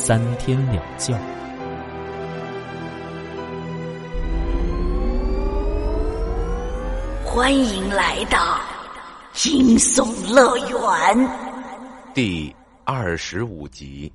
三天两觉，欢迎来到惊悚乐园第二十五集。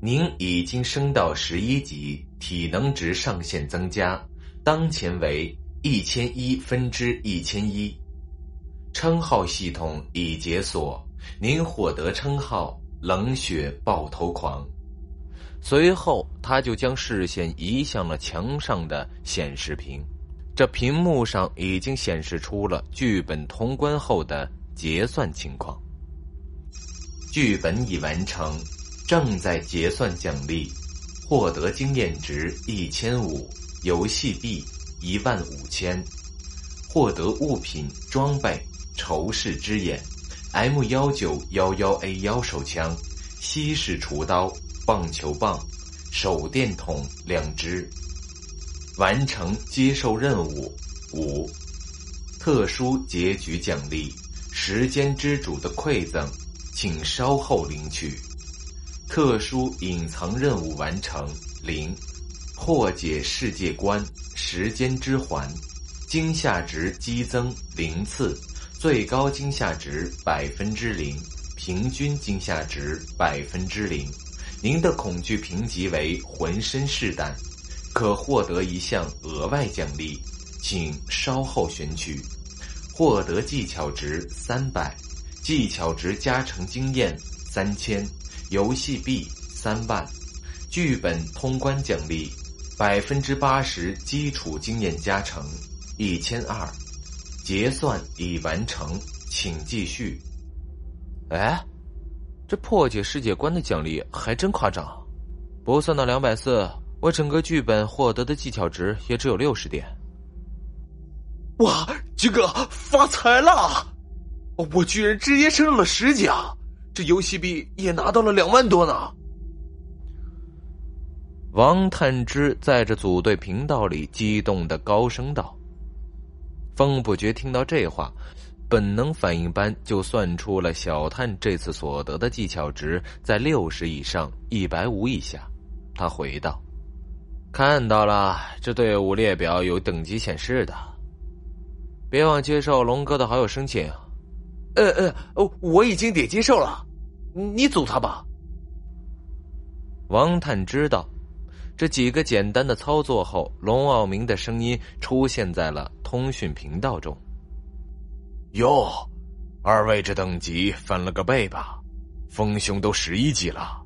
您已经升到十一级，体能值上限增加，当前为一千一分之一千一，称号系统已解锁，您获得称号。冷血爆头狂。随后，他就将视线移向了墙上的显示屏。这屏幕上已经显示出了剧本通关后的结算情况。剧本已完成，正在结算奖励：获得经验值一千五，游戏币一万五千，获得物品装备仇视之眼。M 幺九幺幺 A 幺手枪，西式厨刀，棒球棒，手电筒两只。完成接受任务五，特殊结局奖励：时间之主的馈赠，请稍后领取。特殊隐藏任务完成零，破解世界观时间之环，惊吓值激增零次。最高惊吓值百分之零，平均惊吓值百分之零。您的恐惧评级为浑身是胆，可获得一项额外奖励，请稍后选取。获得技巧值三百，技巧值加成经验三千，游戏币三万。剧本通关奖励百分之八十基础经验加成一千二。结算已完成，请继续。哎，这破解世界观的奖励还真夸张，不算到两百四，我整个剧本获得的技巧值也只有六十点。哇，这个发财了！我居然直接升了十甲，这游戏币也拿到了两万多呢。王探之在这组队频道里激动的高声道。风不觉听到这话，本能反应般就算出了小探这次所得的技巧值在六十以上，一百五以下。他回道：“看到了，这队伍列表有等级显示的。别忘接受龙哥的好友申请。”“呃呃，我已经点接受了，你组他吧。”王探知道。这几个简单的操作后，龙傲明的声音出现在了通讯频道中。哟，二位这等级翻了个倍吧？风兄都十一级了，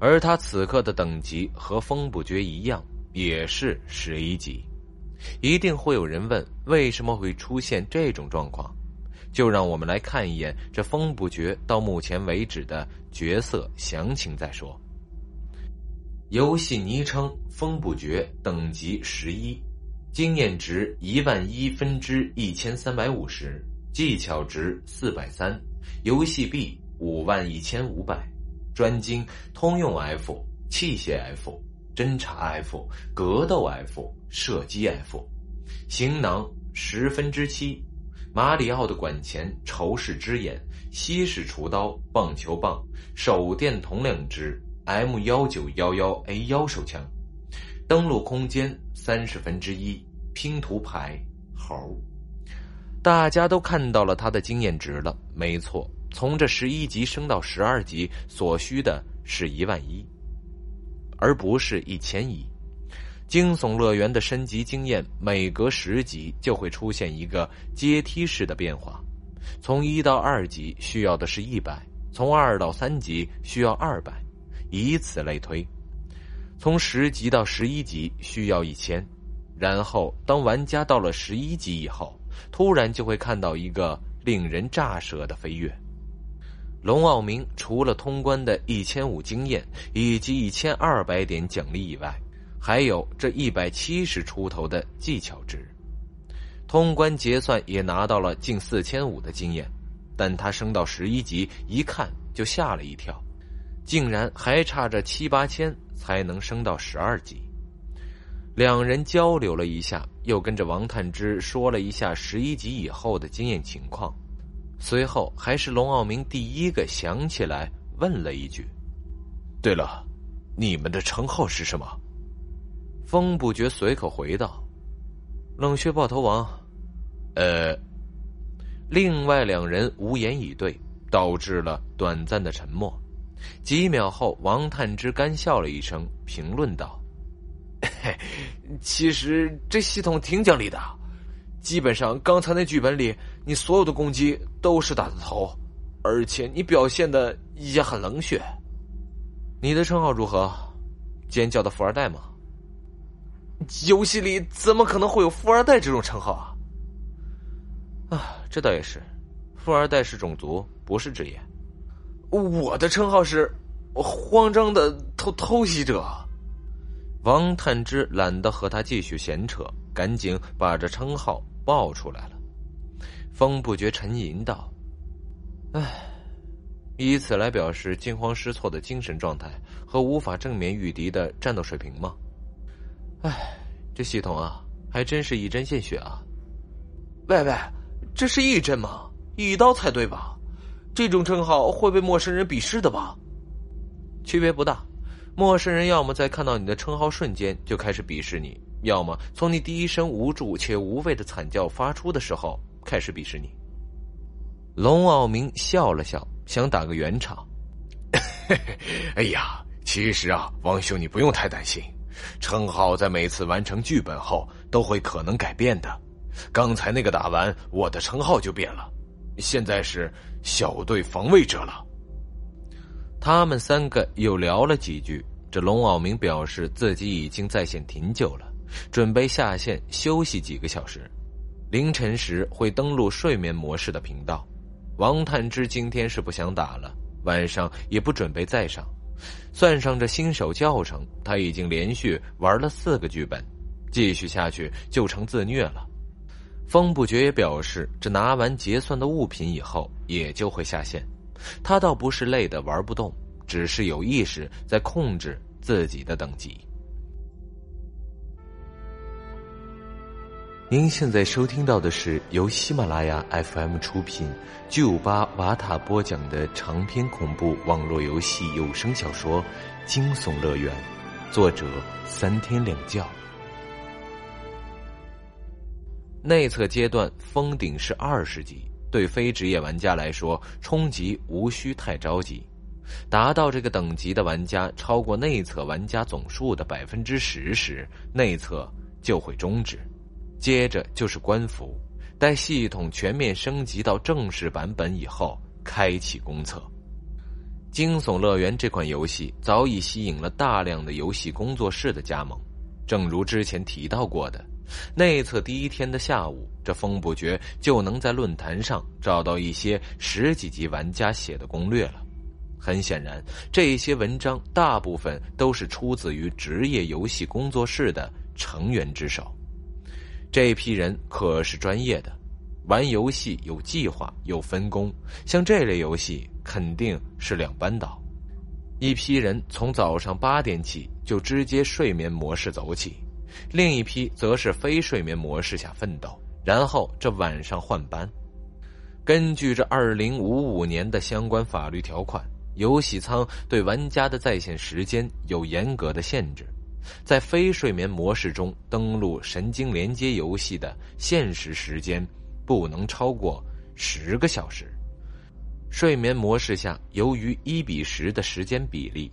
而他此刻的等级和风不绝一样，也是十一级。一定会有人问，为什么会出现这种状况？就让我们来看一眼这风不绝到目前为止的角色详情再说。游戏昵称风不绝，等级十一，经验值一万一分之一千三百五十，技巧值四百三，游戏币五万一千五百，专精通用 F、器械 F、侦察 F、格斗 F、射击 F，行囊十分之七，马里奥的管钳仇视之眼，西式厨刀，棒球棒，手电筒两只。M 幺九幺幺 A 幺手枪，登录空间三十分之一，拼图牌猴，大家都看到了他的经验值了。没错，从这十一级升到十二级所需的是一万一，而不是一千一。惊悚乐园的升级经验每隔十级就会出现一个阶梯式的变化，从一到二级需要的是一百，从二到三级需要二百。以此类推，从十级到十一级需要一千，然后当玩家到了十一级以后，突然就会看到一个令人咋舌的飞跃。龙傲明除了通关的一千五经验以及一千二百点奖励以外，还有这一百七十出头的技巧值。通关结算也拿到了近四千五的经验，但他升到十一级，一看就吓了一跳，竟然还差着七八千才能升到十二级。两人交流了一下，又跟着王探之说了一下十一级以后的经验情况。随后，还是龙傲明第一个想起来，问了一句：“对了，你们的称号是什么？”风不觉随口回道：“冷血爆头王。”呃，另外两人无言以对，导致了短暂的沉默。几秒后，王探之干笑了一声，评论道：“其实这系统挺讲理的。”基本上，刚才那剧本里，你所有的攻击都是打的头，而且你表现的也很冷血。你的称号如何？尖叫的富二代吗？游戏里怎么可能会有富二代这种称号啊？啊，这倒也是，富二代是种族，不是职业。我的称号是慌张的偷偷袭者。王探之懒得和他继续闲扯，赶紧把这称号。报出来了，风不觉沉吟道：“唉，以此来表示惊慌失措的精神状态和无法正面御敌的战斗水平吗？唉，这系统啊，还真是一针见血啊！喂喂，这是一针吗？一刀才对吧？这种称号会被陌生人鄙视的吧？区别不大，陌生人要么在看到你的称号瞬间就开始鄙视你。”要么从你第一声无助且无谓的惨叫发出的时候开始鄙视你。龙傲明笑了笑，想打个圆场。哎呀，其实啊，王兄你不用太担心，称号在每次完成剧本后都会可能改变的。刚才那个打完，我的称号就变了，现在是小队防卫者了。他们三个又聊了几句，这龙傲明表示自己已经在线挺久了。准备下线休息几个小时，凌晨时会登录睡眠模式的频道。王探之今天是不想打了，晚上也不准备再上。算上这新手教程，他已经连续玩了四个剧本，继续下去就成自虐了。风不觉也表示，这拿完结算的物品以后，也就会下线。他倒不是累得玩不动，只是有意识在控制自己的等级。您现在收听到的是由喜马拉雅 FM 出品、九五八瓦塔播讲的长篇恐怖网络游戏有声小说《惊悚乐园》，作者三天两觉。内测阶段封顶是二十级，对非职业玩家来说，冲级无需太着急。达到这个等级的玩家超过内测玩家总数的百分之十时，内测就会终止。接着就是官服，待系统全面升级到正式版本以后，开启公测。惊悚乐园这款游戏早已吸引了大量的游戏工作室的加盟。正如之前提到过的，内测第一天的下午，这风不绝就能在论坛上找到一些十几级玩家写的攻略了。很显然，这些文章大部分都是出自于职业游戏工作室的成员之手。这批人可是专业的，玩游戏有计划有分工，像这类游戏肯定是两班倒。一批人从早上八点起就直接睡眠模式走起，另一批则是非睡眠模式下奋斗，然后这晚上换班。根据这二零五五年的相关法律条款，游戏仓对玩家的在线时间有严格的限制。在非睡眠模式中登录神经连接游戏的现实时间不能超过十个小时。睡眠模式下，由于一比十的时间比例，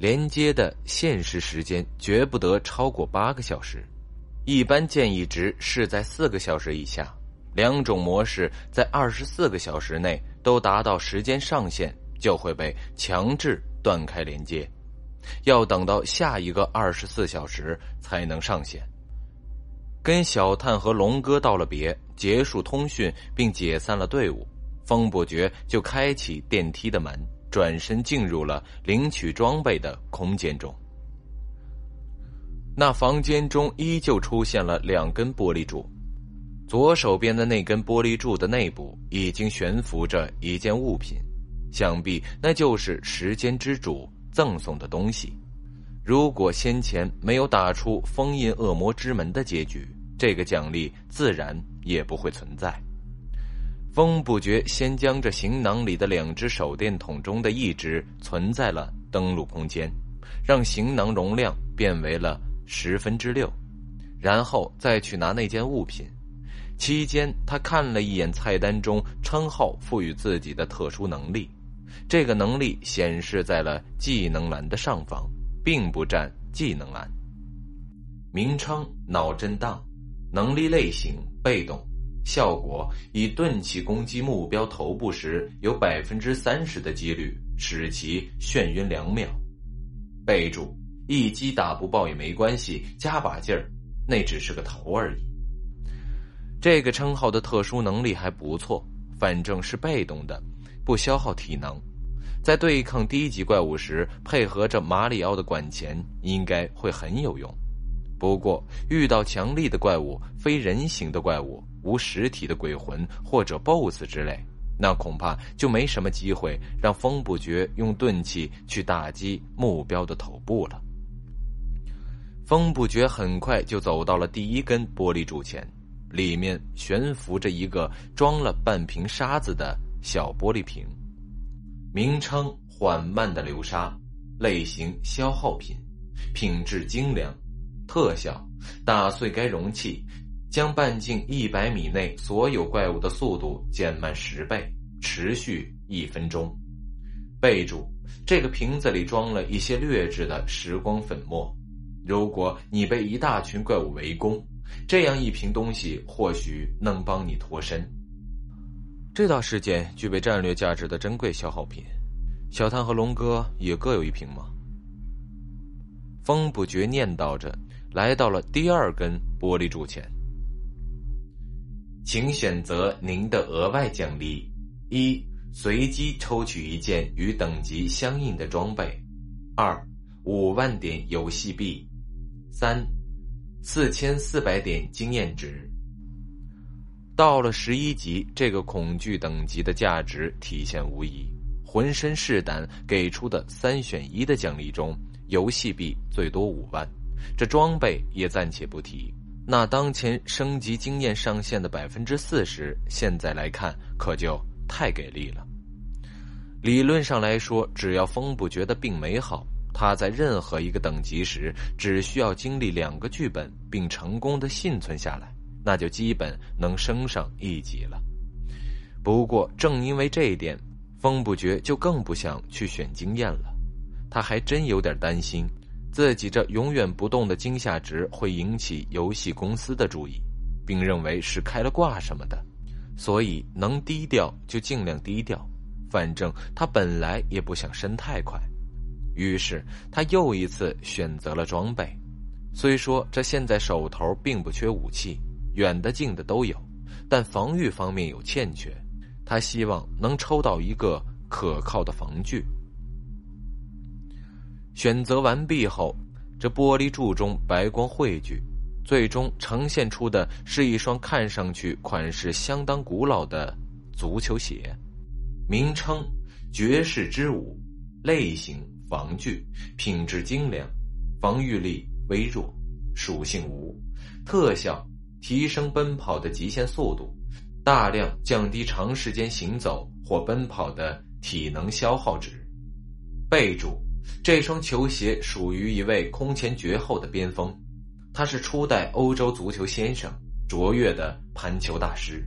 连接的限时时间绝不得超过八个小时。一般建议值是在四个小时以下。两种模式在二十四个小时内都达到时间上限，就会被强制断开连接。要等到下一个二十四小时才能上线。跟小探和龙哥道了别，结束通讯并解散了队伍。风不觉就开启电梯的门，转身进入了领取装备的空间中。那房间中依旧出现了两根玻璃柱，左手边的那根玻璃柱的内部已经悬浮着一件物品，想必那就是时间之主赠送的东西。如果先前没有打出封印恶魔之门的结局，这个奖励自然也不会存在。风不觉先将这行囊里的两只手电筒中的一只存在了登录空间，让行囊容量变为了十分之六，然后再去拿那件物品。期间，他看了一眼菜单中称号赋予自己的特殊能力，这个能力显示在了技能栏的上方，并不占技能栏。名称：脑震荡，能力类型：被动。效果以钝器攻击目标头部时，有百分之三十的几率使其眩晕两秒。备注：一击打不爆也没关系，加把劲儿，那只是个头而已。这个称号的特殊能力还不错，反正是被动的，不消耗体能，在对抗低级怪物时，配合着马里奥的管钳，应该会很有用。不过，遇到强力的怪物、非人形的怪物、无实体的鬼魂或者 BOSS 之类，那恐怕就没什么机会让风不绝用钝器去打击目标的头部了。风不绝很快就走到了第一根玻璃柱前，里面悬浮着一个装了半瓶沙子的小玻璃瓶，名称：缓慢的流沙，类型：消耗品，品质精良。特效：打碎该容器，将半径一百米内所有怪物的速度减慢十倍，持续一分钟。备注：这个瓶子里装了一些劣质的时光粉末。如果你被一大群怪物围攻，这样一瓶东西或许能帮你脱身。这道事件具备战略价值的珍贵消耗品，小探和龙哥也各有一瓶吗？风不觉念叨着。来到了第二根玻璃柱前，请选择您的额外奖励：一、随机抽取一件与等级相应的装备；二、五万点游戏币；三、四千四百点经验值。到了十一级，这个恐惧等级的价值体现无疑。浑身是胆给出的三选一的奖励中，游戏币最多五万。这装备也暂且不提，那当前升级经验上限的百分之四十，现在来看可就太给力了。理论上来说，只要风不觉得病没好，他在任何一个等级时，只需要经历两个剧本并成功的幸存下来，那就基本能升上一级了。不过，正因为这一点，风不觉就更不想去选经验了，他还真有点担心。自己这永远不动的惊吓值会引起游戏公司的注意，并认为是开了挂什么的，所以能低调就尽量低调。反正他本来也不想升太快，于是他又一次选择了装备。虽说这现在手头并不缺武器，远的近的都有，但防御方面有欠缺。他希望能抽到一个可靠的防具。选择完毕后，这玻璃柱中白光汇聚，最终呈现出的是一双看上去款式相当古老的足球鞋。名称：绝世之舞，类型：防具，品质精良，防御力微弱，属性无，特效：提升奔跑的极限速度，大量降低长时间行走或奔跑的体能消耗值。备注。这双球鞋属于一位空前绝后的边锋，他是初代欧洲足球先生，卓越的盘球大师，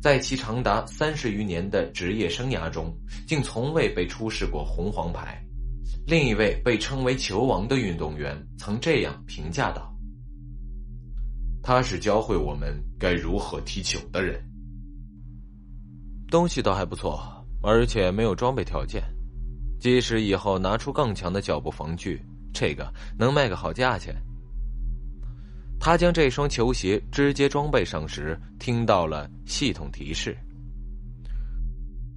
在其长达三十余年的职业生涯中，竟从未被出示过红黄牌。另一位被称为“球王”的运动员曾这样评价道：“他是教会我们该如何踢球的人。”东西倒还不错，而且没有装备条件。即使以后拿出更强的脚步防具，这个能卖个好价钱。他将这双球鞋直接装备上时，听到了系统提示：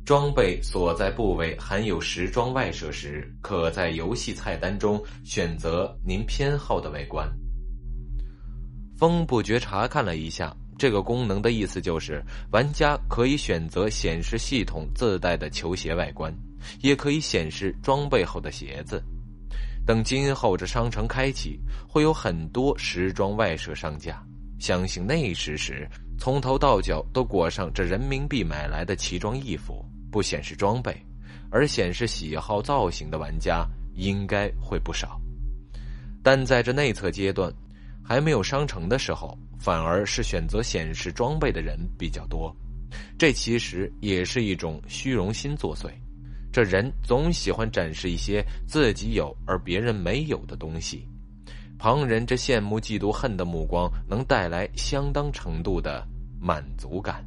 装备所在部位含有时装外设时，可在游戏菜单中选择您偏好的外观。风不觉查看了一下这个功能的意思，就是玩家可以选择显示系统自带的球鞋外观，也可以显示装备后的鞋子。等今后这商城开启，会有很多时装外设上架。相信那时时，从头到脚都裹上这人民币买来的奇装异服，不显示装备，而显示喜好造型的玩家应该会不少。但在这内测阶段，还没有商城的时候，反而是选择显示装备的人比较多。这其实也是一种虚荣心作祟。这人总喜欢展示一些自己有而别人没有的东西，旁人这羡慕、嫉妒、恨的目光能带来相当程度的满足感。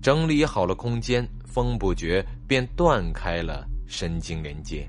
整理好了空间，风不觉便断开了神经连接。